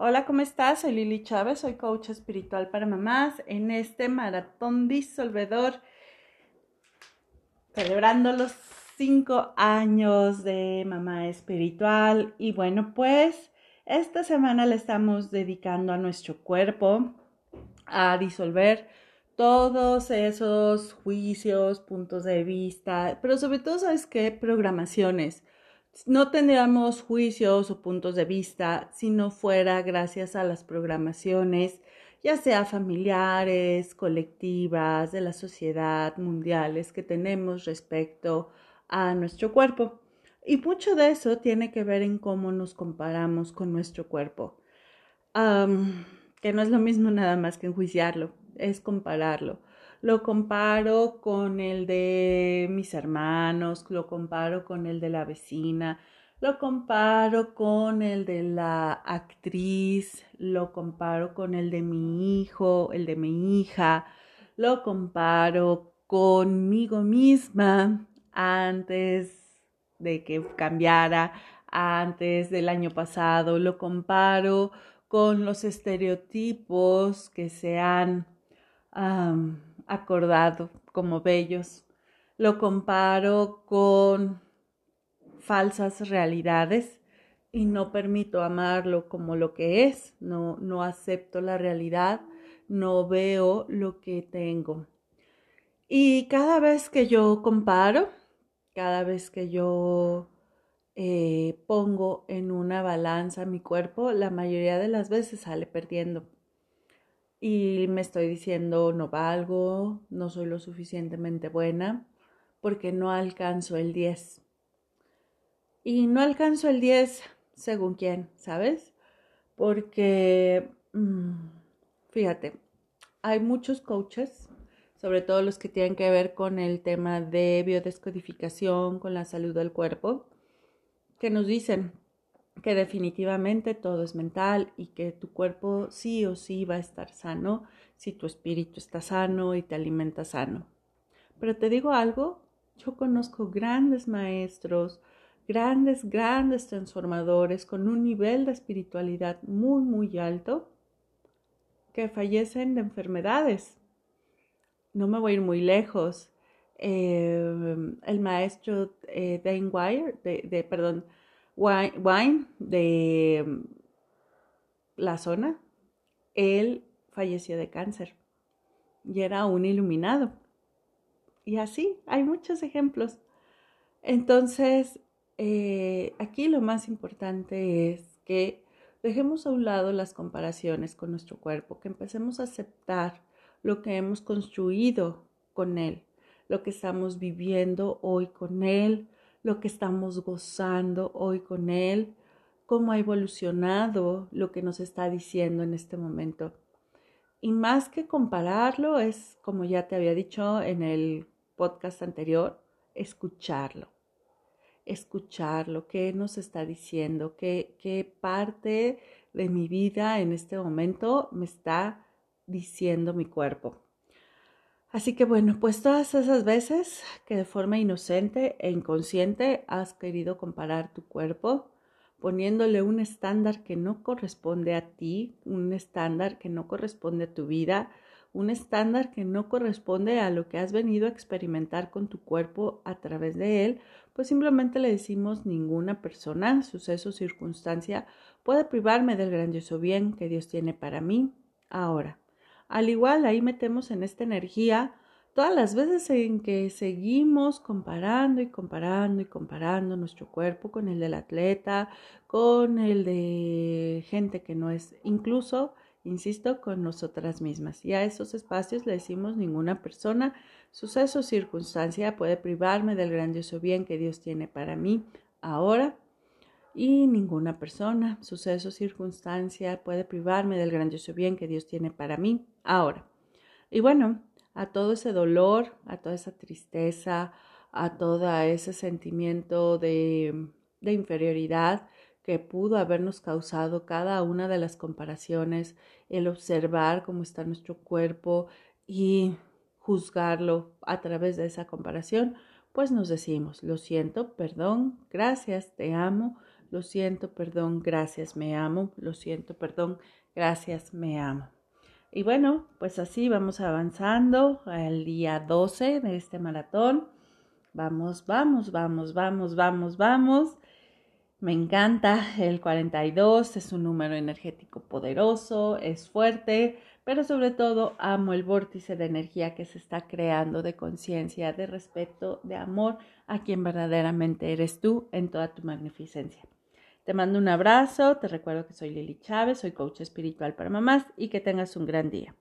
Hola, ¿cómo estás? Soy Lili Chávez, soy coach espiritual para mamás en este maratón disolvedor, celebrando los cinco años de mamá espiritual. Y bueno, pues esta semana le estamos dedicando a nuestro cuerpo a disolver todos esos juicios, puntos de vista, pero sobre todo, ¿sabes qué? Programaciones no tendríamos juicios o puntos de vista si no fuera gracias a las programaciones, ya sea familiares, colectivas, de la sociedad, mundiales que tenemos respecto a nuestro cuerpo. Y mucho de eso tiene que ver en cómo nos comparamos con nuestro cuerpo. que no es lo mismo nada más que enjuiciarlo, es compararlo lo comparo con el de mis hermanos, lo comparo con el de la vecina, lo comparo con el de la actriz, lo comparo con el de mi hijo, el de mi hija, lo comparo conmigo misma antes de que cambiara, antes del año pasado, lo comparo con los estereotipos que se han acordado como bellos. Lo comparo con falsas realidades y no permito amarlo como lo que es, no, no acepto la realidad, no veo lo que tengo. Y cada vez que yo comparo, cada vez que yo eh, pongo en una balanza mi cuerpo, la mayoría de las veces sale perdiendo y me estoy diciendo no valgo, no soy lo suficientemente buena porque no alcanzo el 10. Y no alcanzo el 10 según quién, ¿sabes? Porque, mm, fíjate, hay muchos coaches, sobre todo los que tienen que ver con el tema de biodescodificación, con la salud del cuerpo, que nos dicen, que definitivamente todo es mental y que tu cuerpo sí o sí va a estar sano si tu espíritu está sano y te alimenta sano. Pero te digo algo, yo conozco grandes maestros, grandes, grandes transformadores con un nivel de espiritualidad muy, muy alto que fallecen de enfermedades. No me voy a ir muy lejos. Eh, el maestro eh, Dane Wire, de, perdón, Wine de mm, la zona, él falleció de cáncer y era un iluminado. Y así hay muchos ejemplos. Entonces, eh, aquí lo más importante es que dejemos a un lado las comparaciones con nuestro cuerpo, que empecemos a aceptar lo que hemos construido con él, lo que estamos viviendo hoy con él, lo que estamos gozando hoy con Él, cómo ha evolucionado lo que nos está diciendo en este momento. Y más que compararlo, es, como ya te había dicho en el podcast anterior, escucharlo. Escucharlo, qué nos está diciendo, qué, qué parte de mi vida en este momento me está diciendo mi cuerpo. Así que bueno, pues todas esas veces que de forma inocente e inconsciente has querido comparar tu cuerpo, poniéndole un estándar que no corresponde a ti, un estándar que no corresponde a tu vida, un estándar que no corresponde a lo que has venido a experimentar con tu cuerpo a través de él, pues simplemente le decimos ninguna persona, suceso, circunstancia puede privarme del grandioso bien que Dios tiene para mí ahora. Al igual, ahí metemos en esta energía todas las veces en que seguimos comparando y comparando y comparando nuestro cuerpo con el del atleta, con el de gente que no es, incluso, insisto, con nosotras mismas. Y a esos espacios le decimos ninguna persona, suceso, circunstancia puede privarme del grandioso bien que Dios tiene para mí ahora y ninguna persona, suceso, circunstancia puede privarme del grandioso bien que Dios tiene para mí ahora. Y bueno, a todo ese dolor, a toda esa tristeza, a todo ese sentimiento de, de inferioridad que pudo habernos causado cada una de las comparaciones, el observar cómo está nuestro cuerpo y juzgarlo a través de esa comparación, pues nos decimos, lo siento, perdón, gracias, te amo, lo siento, perdón, gracias, me amo, lo siento, perdón, gracias, me amo. Y bueno, pues así vamos avanzando al día 12 de este maratón. Vamos, vamos, vamos, vamos, vamos, vamos. Me encanta el 42, es un número energético poderoso, es fuerte, pero sobre todo amo el vórtice de energía que se está creando de conciencia, de respeto, de amor a quien verdaderamente eres tú en toda tu magnificencia. Te mando un abrazo, te recuerdo que soy Lili Chávez, soy coach espiritual para mamás y que tengas un gran día.